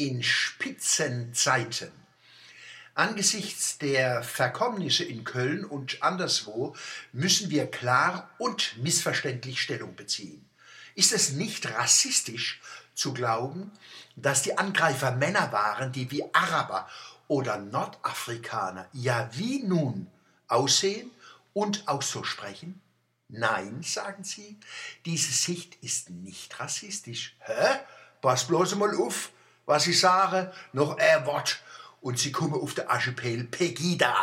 in Spitzenzeiten. Angesichts der Verkommnisse in Köln und anderswo müssen wir klar und missverständlich Stellung beziehen. Ist es nicht rassistisch zu glauben, dass die Angreifer Männer waren, die wie Araber oder Nordafrikaner, ja wie nun, aussehen und auch so sprechen? Nein, sagen sie, diese Sicht ist nicht rassistisch. Hä? Pass bloß mal auf, was ich sage, noch ein Wort und sie kommen auf der Archipel Pegida.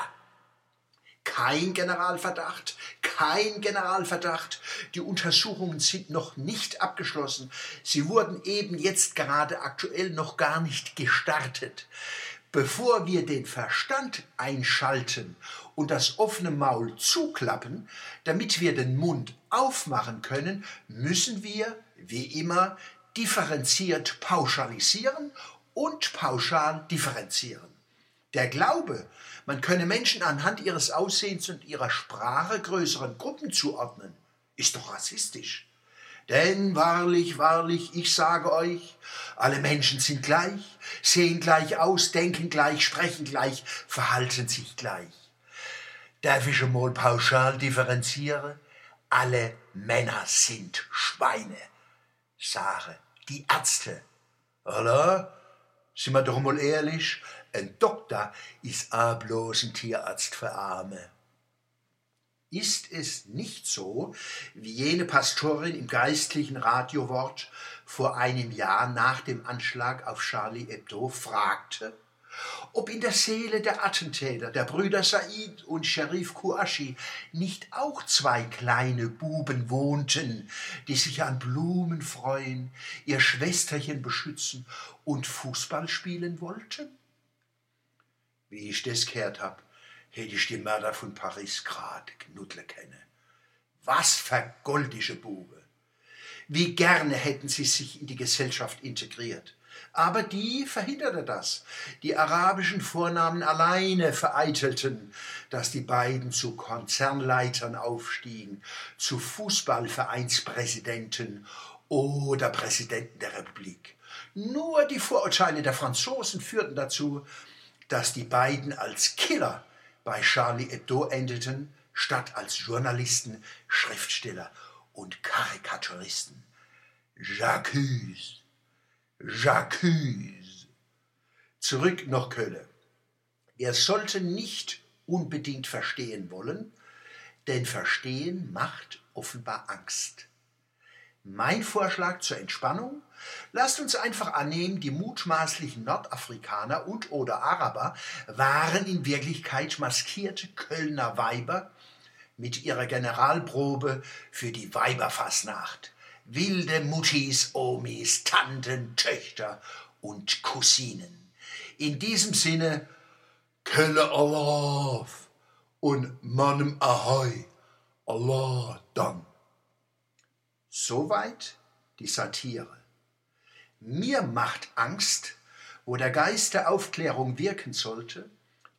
Kein Generalverdacht, kein Generalverdacht. Die Untersuchungen sind noch nicht abgeschlossen. Sie wurden eben jetzt gerade aktuell noch gar nicht gestartet. Bevor wir den Verstand einschalten und das offene Maul zuklappen, damit wir den Mund aufmachen können, müssen wir, wie immer, differenziert pauschalisieren und pauschal differenzieren. Der Glaube, man könne Menschen anhand ihres Aussehens und ihrer Sprache größeren Gruppen zuordnen, ist doch rassistisch. Denn wahrlich, wahrlich, ich sage euch, alle Menschen sind gleich, sehen gleich aus, denken gleich, sprechen gleich, verhalten sich gleich. Darf ich einmal pauschal differenzieren? Alle Männer sind Schweine, sage die Ärzte. Oder? Sind wir doch mal ehrlich, ein Doktor ist auch bloß ein Tierarzt für Arme. Ist es nicht so, wie jene Pastorin im geistlichen Radiowort vor einem Jahr nach dem Anschlag auf Charlie Hebdo fragte, ob in der Seele der Attentäter, der Brüder Said und Sherif Kouachi, nicht auch zwei kleine Buben wohnten, die sich an Blumen freuen, ihr Schwesterchen beschützen und Fußball spielen wollten? Wie ich das gehört hab, hätte ich die Mörder von Paris grad knuddle kenne. Was für goldische Bube! Wie gerne hätten sie sich in die Gesellschaft integriert. Aber die verhinderte das. Die arabischen Vornamen alleine vereitelten, dass die beiden zu Konzernleitern aufstiegen, zu Fußballvereinspräsidenten oder Präsidenten der Republik. Nur die Vorurteile der Franzosen führten dazu, dass die beiden als Killer bei Charlie Hebdo endeten, statt als Journalisten, Schriftsteller und Karikaturisten. J'accuse, j'accuse. Zurück nach Köln. Er sollte nicht unbedingt verstehen wollen, denn Verstehen macht offenbar Angst. Mein Vorschlag zur Entspannung? Lasst uns einfach annehmen, die mutmaßlichen Nordafrikaner und oder Araber waren in Wirklichkeit maskierte Kölner Weiber mit ihrer Generalprobe für die Weiberfassnacht. Wilde Muttis, Omis, Tanten, Töchter und Cousinen. In diesem Sinne, Kölle Allah und Mannem Ahoi, Allah dann. Soweit die Satire. Mir macht Angst, wo der Geist der Aufklärung wirken sollte,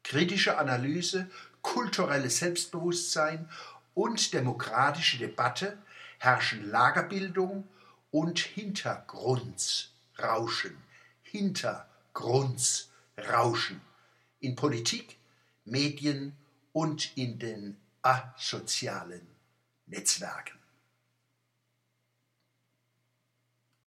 kritische Analyse, kulturelles Selbstbewusstsein und demokratische Debatte herrschen Lagerbildung und Hintergrundsrauschen. Hintergrundsrauschen in Politik, Medien und in den asozialen Netzwerken.